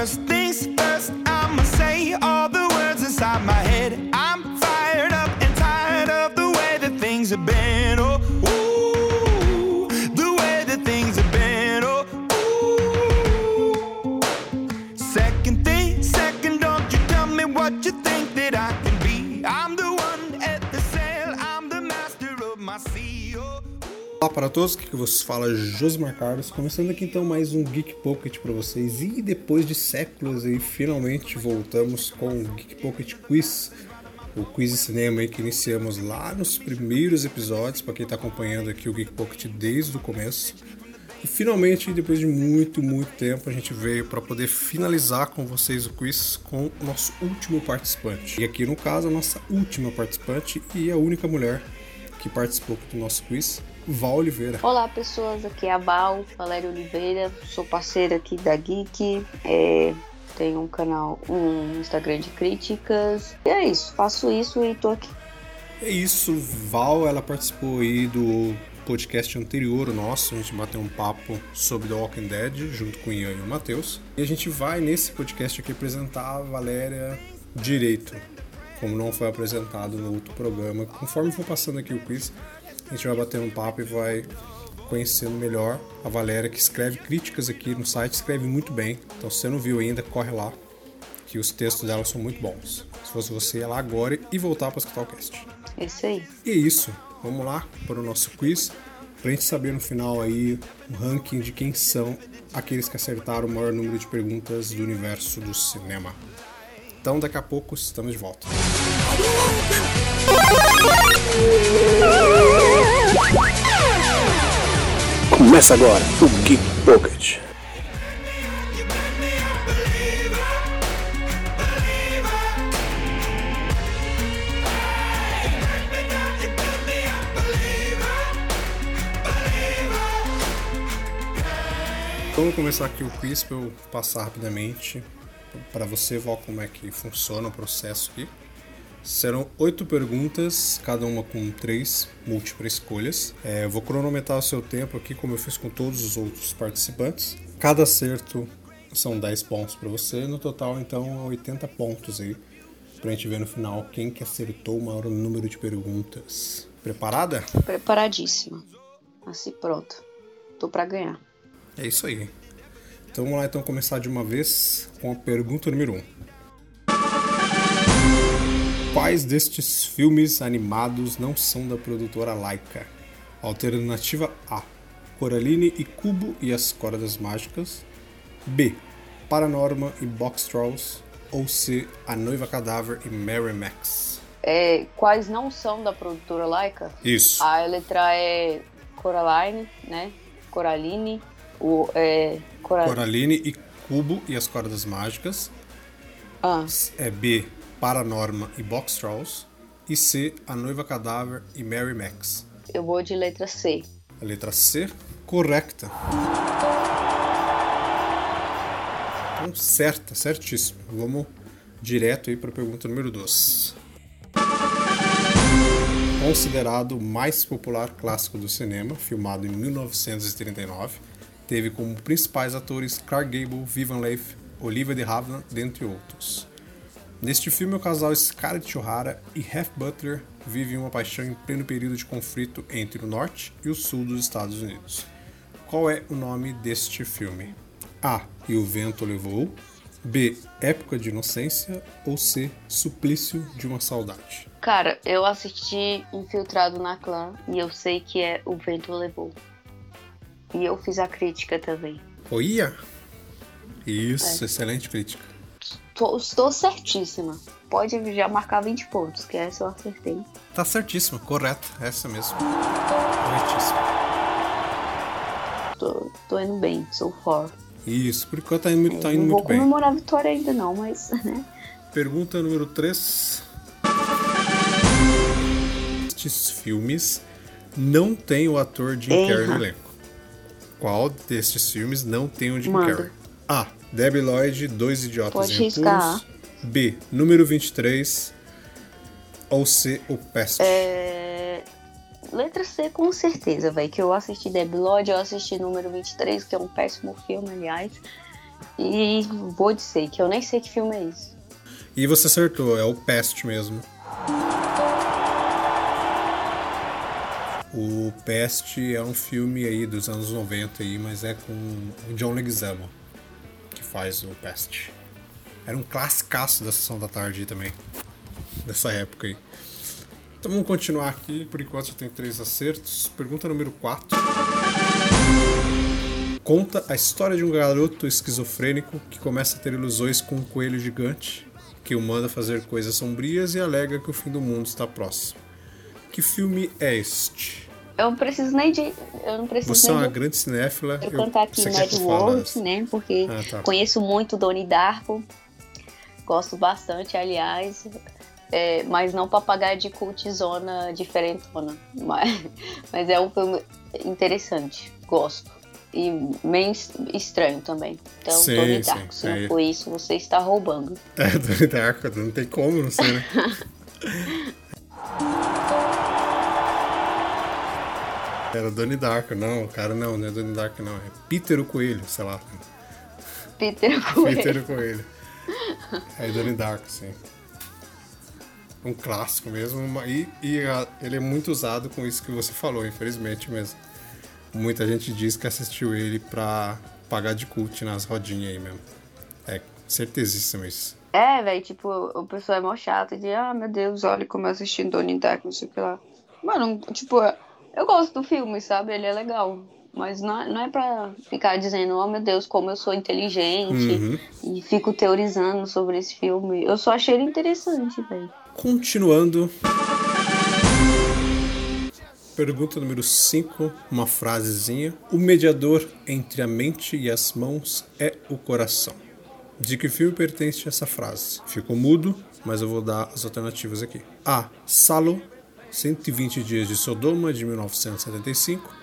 first thing para todos, que vos fala Josimar Carlos, começando aqui então mais um Geek Pocket para vocês e depois de séculos aí finalmente voltamos com o Geek Pocket Quiz, o quiz de cinema aí que iniciamos lá nos primeiros episódios para quem está acompanhando aqui o Geek Pocket desde o começo. E finalmente, depois de muito, muito tempo, a gente veio para poder finalizar com vocês o quiz com o nosso último participante. E aqui no caso, a nossa última participante e a única mulher que participou do nosso quiz, Val Oliveira. Olá pessoas, aqui é a Val, Valéria Oliveira, sou parceira aqui da Geek, é, tenho um canal, um Instagram de críticas, e é isso, faço isso e tô aqui. É isso, Val, ela participou aí do podcast anterior nosso, a gente bateu um papo sobre The Walking Dead junto com o Ian e o Matheus. E a gente vai nesse podcast aqui apresentar a Valéria direito, como não foi apresentado no outro programa. Conforme for passando aqui o quiz, a gente vai bater um papo e vai conhecendo melhor a Valéria, que escreve críticas aqui no site, escreve muito bem. Então, se você não viu ainda, corre lá, que os textos dela são muito bons. Se fosse você, ir lá agora e voltar para escutar o cast. É isso aí. E é isso, vamos lá para o nosso quiz, para a gente saber no final aí o ranking de quem são aqueles que acertaram o maior número de perguntas do universo do cinema. Então, daqui a pouco, estamos de volta. Começa agora o Geek Pocket. Então, vamos começar aqui o quiz para eu passar rapidamente para você, Val, como é que funciona o processo aqui. Serão oito perguntas, cada uma com três múltiplas escolhas. É, eu vou cronometrar o seu tempo aqui, como eu fiz com todos os outros participantes. Cada acerto são 10 pontos para você, no total, então, 80 pontos aí, para a gente ver no final quem que acertou o maior número de perguntas. Preparada? Preparadíssima. Assim, pronto. Tô pra ganhar. É isso aí. Então vamos lá então começar de uma vez com a pergunta número 1. Um. Quais destes filmes animados não são da produtora Laika? Alternativa A: Coraline e Cubo e as Cordas Mágicas. B: Paranorma e Box Trolls. Ou C: A Noiva Cadáver e Mary Max. É, quais não são da produtora Laika? Isso. A letra é Coraline, né? Coraline. O, é, Cora... Coraline e Cubo e as Cordas Mágicas. Ah, É B: Paranorma e Box Trolls. E C: A Noiva Cadáver e Mary Max. eu vou de letra C. A letra C, correcta. Então, certa, certíssimo. Vamos direto aí para a pergunta número 2. Considerado o mais popular clássico do cinema, filmado em 1939, teve como principais atores Clark Gable, Vivian Leigh, Olivia de Havilland, dentre outros. Neste filme, o casal Scarlett O'Hara e Half Butler vivem uma paixão em pleno período de conflito entre o norte e o sul dos Estados Unidos. Qual é o nome deste filme? A. E o vento levou. B. Época de inocência. Ou C. Suplício de uma saudade. Cara, eu assisti Infiltrado na Clã e eu sei que é O Vento Levou. E eu fiz a crítica também. Oia! Isso, excelente crítica. Tô- estou certíssima. Pode já marcar 20 pontos, que essa eu acertei. Tá certíssimo, correto, essa mesmo. Corretíssimo. Tô, tô indo bem, so far. Isso, por enquanto tá indo, muito- tá indo não vou muito bem. comemorar a vitória ainda não, mas, né? Pergunta número 3. Estes filmes não tem o ator Jim Erra. Carrey no elenco. Qual destes filmes não tem o Jim Manda. Carrey? A. Debbie Lloyd, Dois Idiotas Pode em riscar. B. Número 23. Ou C. O Peste. É... Letra C, com certeza, velho. Que eu assisti Debi Lloyd, eu assisti número 23, que é um péssimo filme, aliás. E vou dizer que eu nem sei que filme é esse. E você acertou, é o Pest mesmo. O Pest é um filme aí dos anos 90 aí, mas é com o John Leguizamo faz o Pest. Era um classicaço da sessão da tarde também, dessa época aí. Então vamos continuar aqui, por enquanto já tem três acertos. Pergunta número 4. Conta a história de um garoto esquizofrênico que começa a ter ilusões com um coelho gigante que o manda fazer coisas sombrias e alega que o fim do mundo está próximo. Que filme é este? Eu não preciso nem de. Eu não preciso Você é uma de grande cinéfila. eu cantar aqui Mad? World, né? Porque Ah, tá. conheço muito Donnie Darko. Gosto bastante, aliás. É, mas não papagaio de cultizona diferentona. Mas, mas é um filme interessante. Gosto. E meio es- estranho também. Então, Sim, sim, Darko, se é. não for isso, você está roubando. É, Donnie Darko, não tem como não ser, né? Era Donnie Darko, não, cara, não, não é Donnie Darko, não. É Peter o Coelho, sei lá. Peter Coelho. Peter o Coelho. É Donnie Darko, sim. Um clássico mesmo, e, e a- ele é muito usado com isso que você falou, infelizmente mesmo. Muita gente diz que assistiu ele pra pagar de cult nas rodinhas aí mesmo. É certezíssimo isso. É, velho, tipo, o pessoal é mó chato de, ah, meu Deus, olha como eu assisti Donnie Darko, não sei o que lá. Mano, tipo, eu gosto do filme, sabe? Ele é legal. Mas não é, não é pra ficar dizendo, oh meu Deus, como eu sou inteligente Uhum. e fico teorizando sobre esse filme. Eu só achei ele interessante, velho. Continuando. Pergunta número 5, uma frasezinha. O mediador entre a mente e as mãos é o coração. De que filme pertence essa frase? Ficou mudo, mas eu vou dar as alternativas aqui. A. Salo, 120 Dias de Sodoma, de 1975.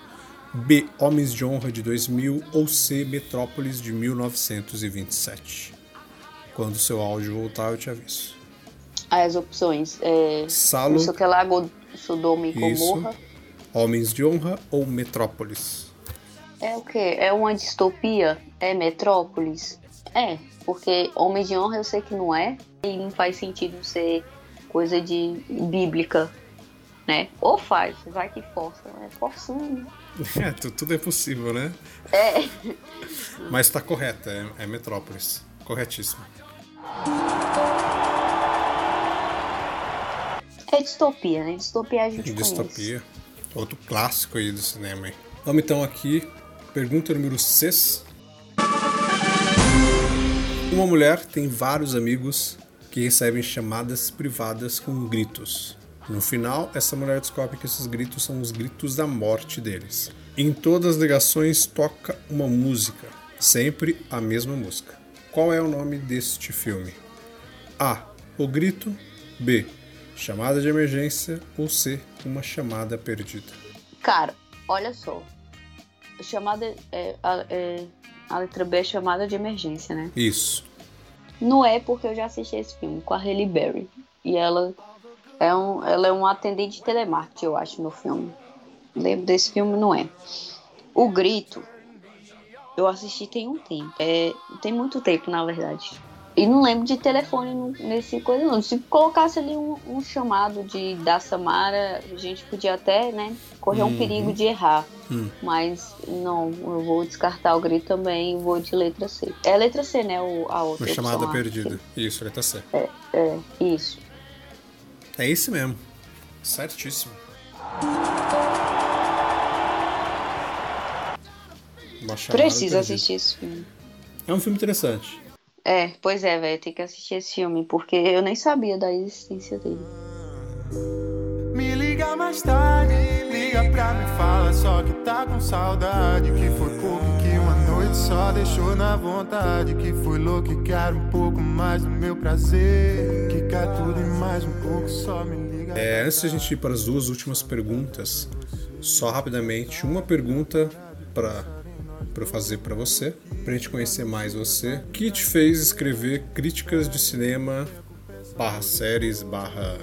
B. Homens de Honra, de 2000. Ou C. Metrópolis, de 1927. Quando o seu áudio voltar, eu te aviso. As opções, é... Salo, Não sei o que lá, Sodoma e. Gomorra. Homens de Honra ou Metrópolis? É o quê? É uma distopia? É Metrópolis? É, porque Homem de Honra eu sei que não é, e não faz sentido ser coisa de bíblica, né? Ou faz, vai que força, é forçando. É, tu- tudo é possível, né? É, Mas tá correta, é, é Metrópolis. Corretíssimo. é distopia, né? Distopia a gente conhece. Distopia. Outro clássico aí do cinema. Vamos então aqui. Pergunta número 6. Uma mulher tem vários amigos que recebem chamadas privadas com gritos. No final, essa mulher descobre que esses gritos são os gritos da morte deles. Em todas as ligações toca uma música, sempre a mesma música. Qual é o nome deste filme? A. O grito. B. Chamada de emergência. Ou C. Uma chamada perdida. Cara, olha só. Chamada. É, a, é, a letra B é chamada de emergência, né? Isso. Não é porque eu já assisti esse filme com a Halle Berry. E ela é um, ela é um atendente de telemarketing, eu acho, no filme. Lembro desse filme, não é. O Grito, eu assisti tem um tempo. É, tem muito tempo, na verdade. E não lembro de telefone nesse coisa, não. Se colocasse ali um, um chamado de da Samara, a gente podia até, né, correr um Uhum. perigo de errar. Hum. Mas não, eu vou descartar o grito também e vou de letra C. É letra C, né? O, a outra. Uma chamada a- perdida. Isso, letra C. É, isso. É esse mesmo. Certíssimo. Perdida. assistir esse filme. É um filme interessante. É, pois é, velho, tem que assistir esse filme, porque eu nem sabia da existência dele. Me liga mais tarde, liga pra me fala só que tá com saudade. Que foi pouco noite só deixou na vontade. Que foi louco e quero um pouco mais do meu prazer. Que quer tudo e mais um pouco, só me liga. É, antes de a gente ir para as duas últimas perguntas, só rapidamente uma pergunta para para fazer para você, para a gente conhecer mais você. O que te fez escrever críticas de cinema barra séries barra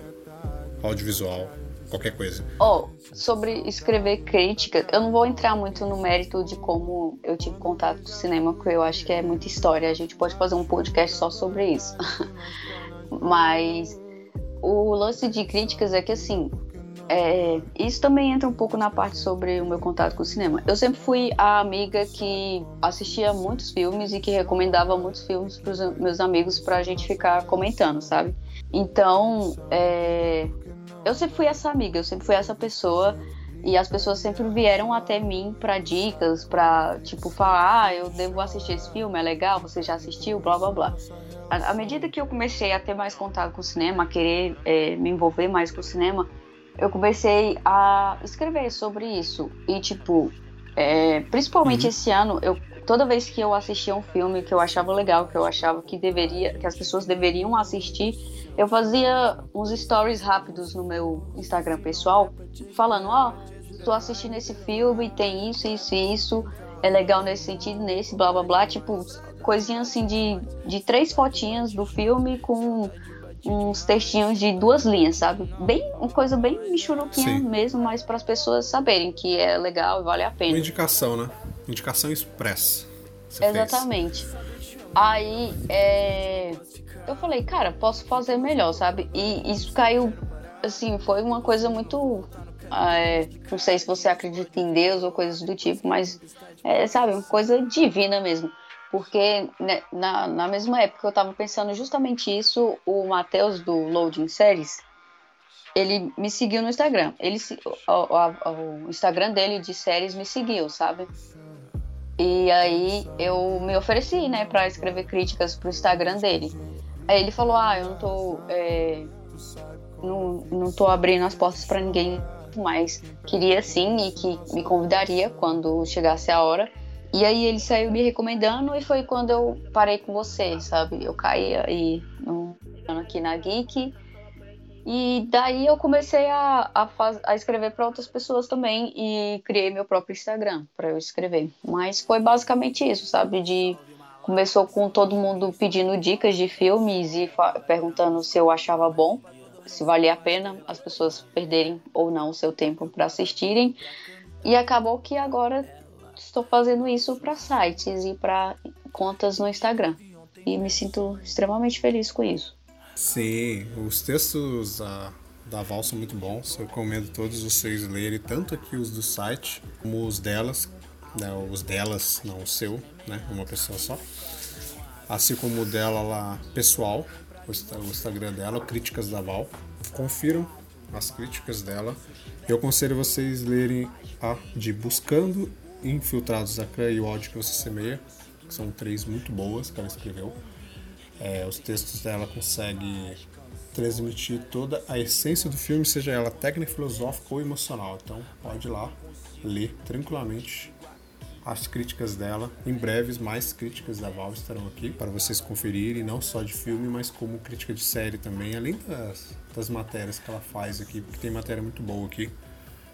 audiovisual? Qualquer coisa. Ó, sobre escrever crítica, eu não vou entrar muito no mérito de como eu tive contato com o cinema, porque eu acho que é muita história. A gente pode fazer um podcast só sobre isso. Mas o lance de críticas é que assim. É, isso também entra um pouco na parte sobre o meu contato com o cinema. Eu sempre fui a amiga que assistia muitos filmes e que recomendava muitos filmes para os meus amigos para a gente ficar comentando, sabe? Então, é, eu sempre fui essa amiga, eu sempre fui essa pessoa e as pessoas sempre vieram até mim para dicas, para tipo falar, ah, eu devo assistir esse filme, é legal, você já assistiu, blá blá blá. À medida que eu comecei a ter mais contato com o cinema, a querer é, me envolver mais com o cinema, eu comecei a escrever sobre isso. E, tipo, é, principalmente uhum. esse ano, eu, toda vez que eu assistia um filme que eu achava legal, que eu achava que deveria, que as pessoas deveriam assistir, eu fazia uns stories rápidos no meu Instagram pessoal, falando, ó, oh, tô assistindo esse filme, tem isso, isso e isso, é legal nesse sentido, nesse, blá blá blá, tipo, coisinha assim de, de três fotinhas do filme com uns textinhos de duas linhas, sabe? Bem, uma coisa bem michuruquinha mesmo, mas para as pessoas saberem que é legal e vale a pena. Uma indicação, né? Indicação expressa. Exatamente. Fez. Aí, é... eu falei, cara, posso fazer melhor, sabe? E isso caiu, assim, foi uma coisa muito. É... não sei se você acredita em Deus ou coisas do tipo, mas, é, sabe, uma coisa divina mesmo. Porque né, na, na mesma época eu estava pensando justamente isso, o Matheus do Loading Series, ele me seguiu no Instagram. Ele, o, o, o Instagram dele de séries me seguiu, sabe? E aí eu me ofereci, né, para escrever críticas pro Instagram dele. Aí ele falou: Ah, eu não tô. É, não, não tô abrindo as portas para ninguém, mas queria sim e que me convidaria quando chegasse a hora. E aí ele saiu me recomendando e foi quando eu parei com você, sabe? Eu caí aí no, aqui na Geek. E daí eu comecei a, a, faz, a escrever para outras pessoas também e criei meu próprio Instagram para eu escrever. Mas foi basicamente isso, sabe? De começou com todo mundo pedindo dicas de filmes e perguntando se eu achava bom, se valia a pena as pessoas perderem ou não o seu tempo para assistirem. E acabou que agora estou fazendo isso para sites e para contas no Instagram. E me sinto extremamente feliz com isso. Sim, os textos da, da Val são muito bons. Eu recomendo todos vocês lerem, tanto aqui os do site, como os delas. Né, os delas, não o seu, né? Uma pessoa só. Assim como o dela lá pessoal, o Instagram dela, Críticas da Val. Confiram as críticas dela. Eu aconselho vocês lerem a de Buscando Infiltrados da Clã e o ódio que você semeia. São três muito boas que ela escreveu. É, os textos dela conseguem transmitir toda a essência do filme, seja ela técnica, filosófica ou emocional. Então pode ir lá ler tranquilamente as críticas dela. Em breves, mais críticas da Val estarão aqui para vocês conferirem, não só de filme, mas como crítica de série também, além das, das matérias que ela faz aqui, porque tem matéria muito boa aqui.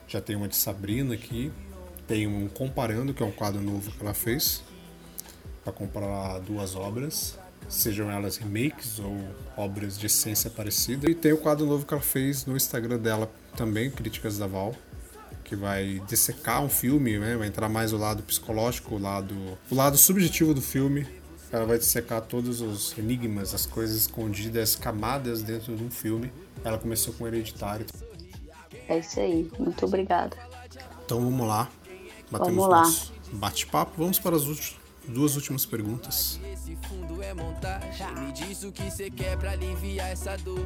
Já tem uma de Sabrina aqui, tem um Comparando, que é um quadro novo que ela fez, para comparar duas obras, sejam elas remakes ou obras de essência parecida. E tem o quadro novo que ela fez no Instagram dela também, Críticas da Val, que vai dissecar um filme, né? vai entrar mais o lado psicológico, o lado, o lado subjetivo do filme. Ela vai dissecar todos os enigmas, as coisas escondidas, as camadas dentro de um filme. Ela começou com Hereditário. É isso aí, muito obrigada. Então vamos lá. Batemos Vamos lá. Bate-papo. Vamos para as duas últimas perguntas. Esse fundo é montagem. Me diz o que você quer pra aliviar essa dor.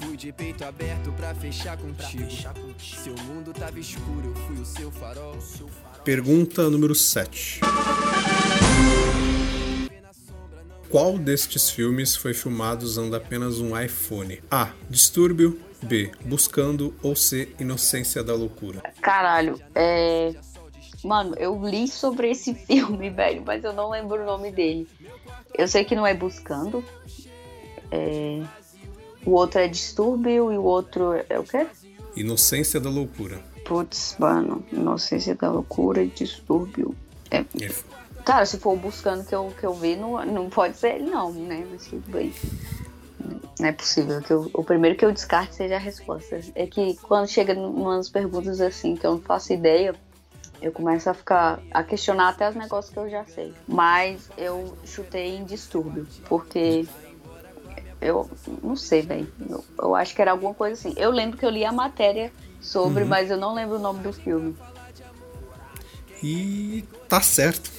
Fui de peito aberto pra fechar contigo. Seu mundo tava escuro, eu fui o seu farol. Pergunta número 7. Qual destes filmes foi filmado usando apenas um iPhone? A. Distúrbio. B. Buscando. Ou C. Inocência da Loucura. Caralho, é. Mano, eu li sobre esse filme, velho, mas eu não lembro o nome dele. Eu sei que não é Buscando. É... O outro é Distúrbio e o outro é o quê? Inocência da Loucura. Putz, mano, Inocência da Loucura e Distúrbio. É... é. Cara, se for Buscando que eu, que eu vi, não, não pode ser ele não, né? Mas tudo bem. Não é possível que eu- o primeiro que eu descarte seja a resposta. É que quando chega umas perguntas assim que eu não faço ideia, eu começo a ficar a questionar até os negócios que eu já sei. Mas eu chutei em distúrbio, porque eu não sei, velho. Eu, eu acho que era alguma coisa assim. Eu lembro que eu li a matéria sobre, mas eu não lembro o nome do filme. E tá certo.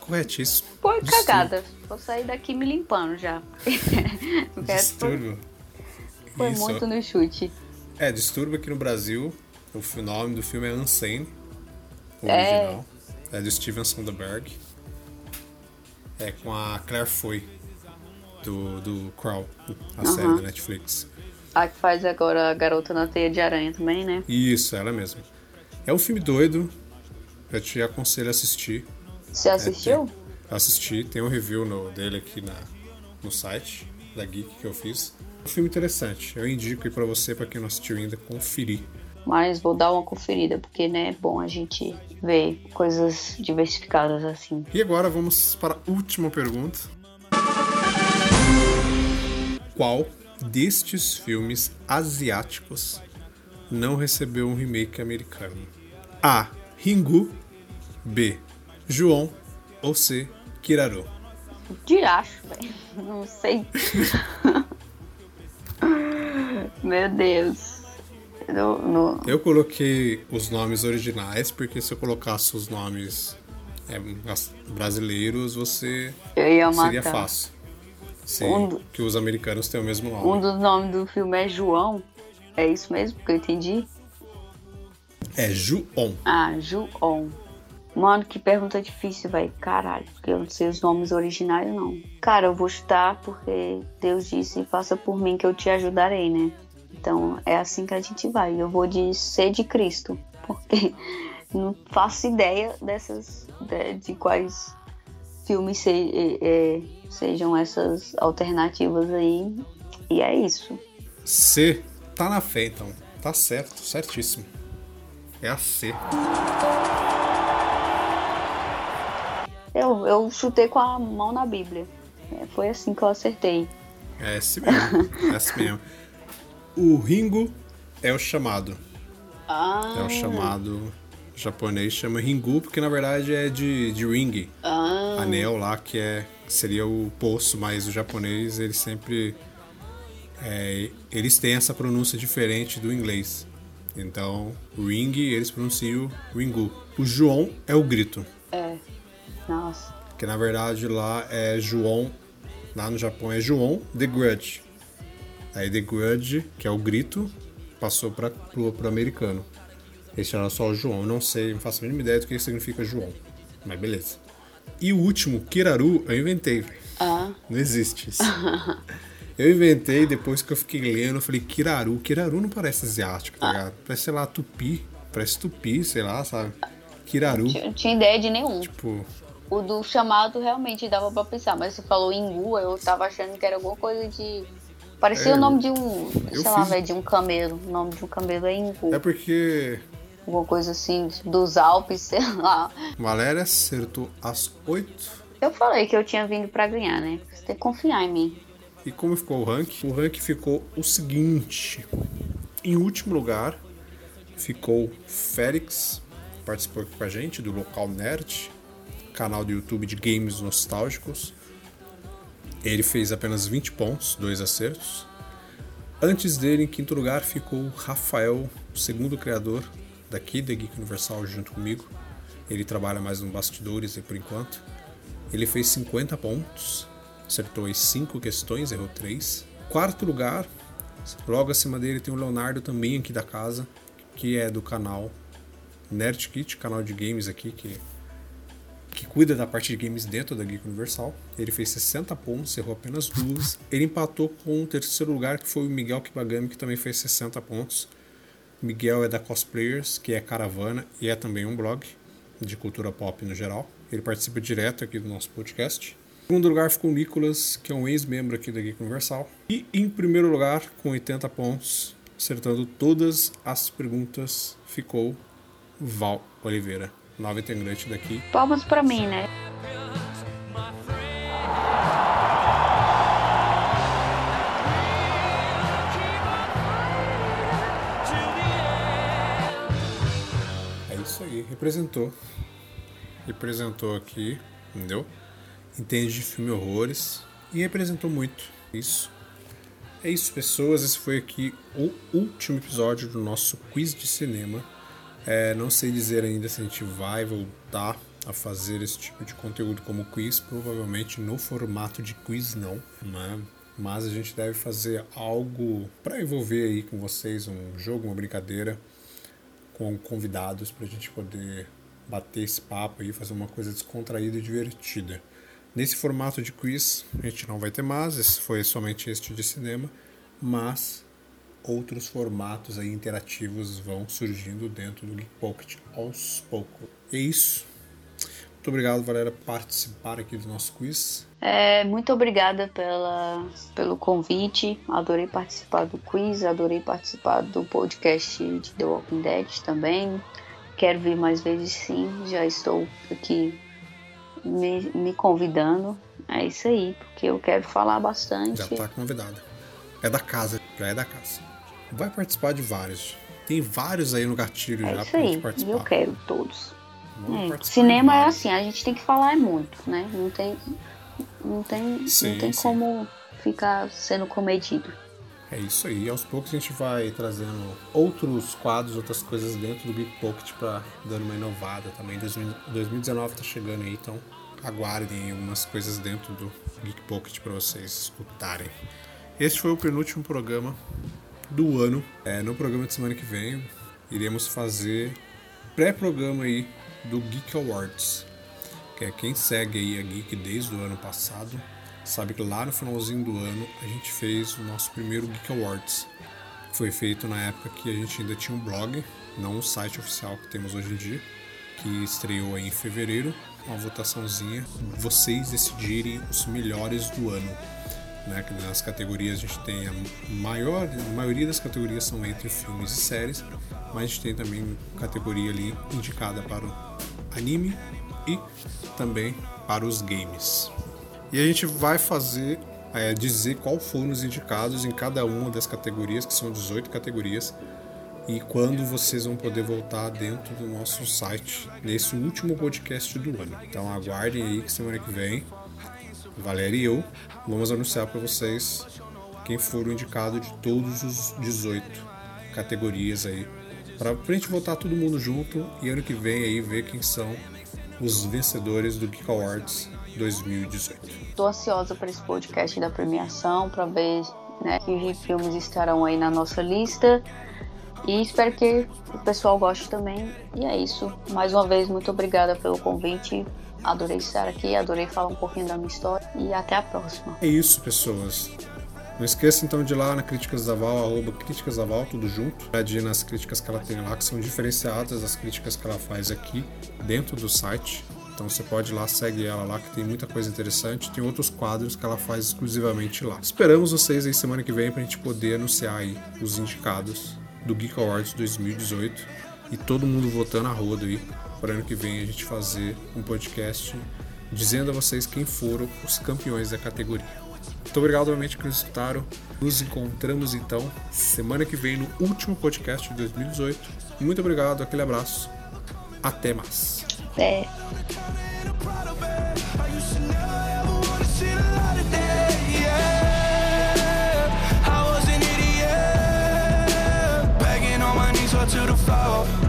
Corretíssimo. Foi Distúrbio. cagada. Vou sair daqui me limpando já. O resto foi, Distúrbio. foi Isso. muito no chute. É, Distúrbio aqui no Brasil. O nome do filme é Unsane. O É. original. É do Steven Soderbergh. É com a Claire Foy. Do, do Crow, a série da Netflix. A que faz agora a garota na teia de aranha também, né? Isso, ela mesma. É um filme doido. Eu te aconselho a assistir. Você assistiu? tem- assisti, tem um review no- dele aqui na, no site da Geek que eu fiz. Um filme interessante. Eu indico aí pra você, pra quem não assistiu ainda, conferir. Mas vou dar uma conferida, porque né, é bom a gente ver coisas diversificadas assim. E agora vamos para a última pergunta. Qual destes filmes asiáticos não recebeu um remake americano? A. Ringu B. João ou C. Kiraru? Diracho, velho. Não sei. Meu Deus. No, no- Eu coloquei os nomes originais porque se eu colocasse os nomes é, as- brasileiros, você seria fácil. Sim, Um do- que os americanos têm o mesmo nome. Um dos nomes do filme é João. É isso mesmo que eu entendi? É Ju-on. Ah, João. Mano, que pergunta difícil, velho. Caralho, porque eu não sei os nomes originais, não. Cara, eu vou chutar porque Deus disse: faça por mim que eu te ajudarei, né? Então é assim que a gente vai. Eu vou de ser de Cristo, porque não faço ideia dessas. de, de quais filmes se- é, sejam essas alternativas aí. E é isso. C. Tá na fé, então. Tá certo, certíssimo. É a C. Eu, eu chutei com a mão na Bíblia. É, foi assim que eu acertei. É esse mesmo. É esse mesmo. O Ringo é o chamado. Ah, É o chamado japonês, chama Ringu, porque na verdade é de, de ring. ah. Anel lá, que é seria o poço, mas o japonês, ele sempre. é, eles têm essa pronúncia diferente do inglês. Então, ring, eles pronunciam Ringu. O João é o grito. É. Nossa. Que na verdade lá é João, lá no Japão é João The Grudge. Aí The Grudge, que é o grito, passou para pro, pro americano. Esse era só o João. Eu não sei, não faço a mínima ideia do que significa João. Mas beleza. E o último, Kiraru, eu inventei. velho. Ah. Não existe isso. Eu inventei depois que eu fiquei lendo, eu falei, Kiraru. Kiraru não parece asiático, tá ligado? Parece, sei lá, tupi. Parece tupi, sei lá, sabe? Kiraru. Não tinha ideia de nenhum. Tipo, O do chamado realmente dava pra pensar, mas você falou Ingu, eu tava achando que era alguma coisa de. Parecia É, o nome de um. sei lá, fiz- velho, de um camelo. O nome de um camelo é Ingu. é porque Alguma coisa assim, dos Alpes, sei lá. Valéria acertou as 8. Eu falei que eu tinha vindo pra ganhar, né? Você tem que confiar em mim. E como ficou o ranking? O ranking ficou o seguinte. Em último lugar, ficou Félix, participou aqui com a gente, do Local Nerd, canal do YouTube de games nostálgicos. Ele fez apenas 20 pontos, dois acertos. Antes dele, em quinto lugar, ficou Rafael, o segundo criador daqui da Geek Universal junto comigo. Ele trabalha mais no bastidores por enquanto. Ele fez 50 pontos, acertou as 5 questões, errou 3. Quarto lugar, logo acima dele tem o Leonardo também aqui da casa, que é do canal Nerd Kit, canal de games aqui que que cuida da parte de games dentro da Geek Universal. Ele fez 60 pontos, errou apenas duas. Ele empatou com o terceiro lugar, que foi o Miguel Kibagami, que também fez 60 pontos. Miguel é da Cosplayers, que é caravana e é também um blog de cultura pop no geral. Ele participa direto aqui do nosso podcast. Em segundo lugar ficou o Nicolas, que é um ex-membro aqui da Geek Universal. E em primeiro lugar, com 80 pontos, acertando todas as perguntas, ficou Val Oliveira, nova integrante daqui. Palmas para mim, né? É isso aí, representou. Representou aqui, entendeu? Entende de filme horrores e representou muito. Isso. É isso, pessoas. Esse foi aqui o último episódio do nosso quiz de cinema é, não sei dizer ainda se a gente vai voltar a fazer esse tipo de conteúdo como quiz, provavelmente no formato de quiz não, né? Mas a gente deve fazer algo para envolver aí com vocês, um jogo, uma brincadeira com convidados para a gente poder bater esse papo e fazer uma coisa descontraída e divertida. Nesse formato de quiz, a gente não vai ter mais, esse foi somente este de cinema, mas outros formatos aí interativos vão surgindo dentro do Geek Pocket aos poucos. É isso. Muito obrigado, Valéria, por participar aqui do nosso quiz. É, muito obrigada pela, pelo convite. Adorei participar do quiz, adorei participar do podcast de The Walking Dead também. Quero vir mais vezes sim, já estou aqui me, me convidando. É isso aí, porque eu quero falar bastante. Já está convidada. É da casa, já é da casa. Vai participar de vários. Tem vários aí no gatilho é já isso pra aí, gente participar. eu quero todos. É, cinema é assim, a gente tem que falar é muito, né? Não tem, não tem, Sim, não tem sim. como ficar sendo comedido. É isso aí. Aos poucos a gente vai trazendo outros quadros, outras coisas dentro do Geek Pocket para dando uma inovada também. 2000 2019 tá chegando aí, então aguardem algumas coisas dentro do Geek Pocket para vocês escutarem. Este foi o penúltimo programa do ano. É, no programa de semana que vem iremos fazer pré-programa aí do Geek Awards que é quem segue aí a Geek desde o ano passado, sabe que lá no finalzinho do ano a gente fez o nosso primeiro Geek Awards. Foi feito na época que a gente ainda tinha um blog, não o site oficial que temos hoje em dia, que estreou aí em fevereiro, uma votaçãozinha, vocês decidirem os melhores do ano. Né, que nas categorias a gente tem a maior, a maioria das categorias são entre filmes e séries, mas a gente tem também categoria ali indicada para o anime e também para os games. E a gente vai fazer, é, dizer qual foram os indicados em cada uma das categorias, que são 18 categorias, e quando vocês vão poder voltar dentro do nosso site nesse último podcast do ano. Então aguardem aí que semana que vem, Valéria e eu vamos anunciar para vocês quem foram indicados de todos os 18 categorias aí. Pra, pra gente voltar todo mundo junto e ano que vem aí ver quem são os vencedores do Geek Awards 2018. Tô ansiosa para esse podcast da premiação, para ver né, que filmes estarão aí na nossa lista. E espero que o pessoal goste também. E é isso. Mais uma vez, muito obrigada pelo convite. Adorei estar aqui, adorei falar um pouquinho da minha história. E até a próxima. É isso, pessoas. Não esqueça então de ir lá na Críticas da Val, arroba Críticas da Val, tudo junto. Pedir nas críticas que ela tem lá, que são diferenciadas das críticas que ela faz aqui dentro do site. Então você pode ir lá, segue ela lá, que tem muita coisa interessante. Tem outros quadros que ela faz exclusivamente lá. Esperamos vocês aí semana que vem pra gente poder anunciar aí os indicados do Geek Awards 2018 e todo mundo votando a roda aí para ano que vem a gente fazer um podcast dizendo a vocês quem foram os campeões da categoria. Muito obrigado novamente por nos escutaram. Nos encontramos então semana que vem no último podcast de 2018. Muito obrigado, aquele abraço. Até mais. Até. To the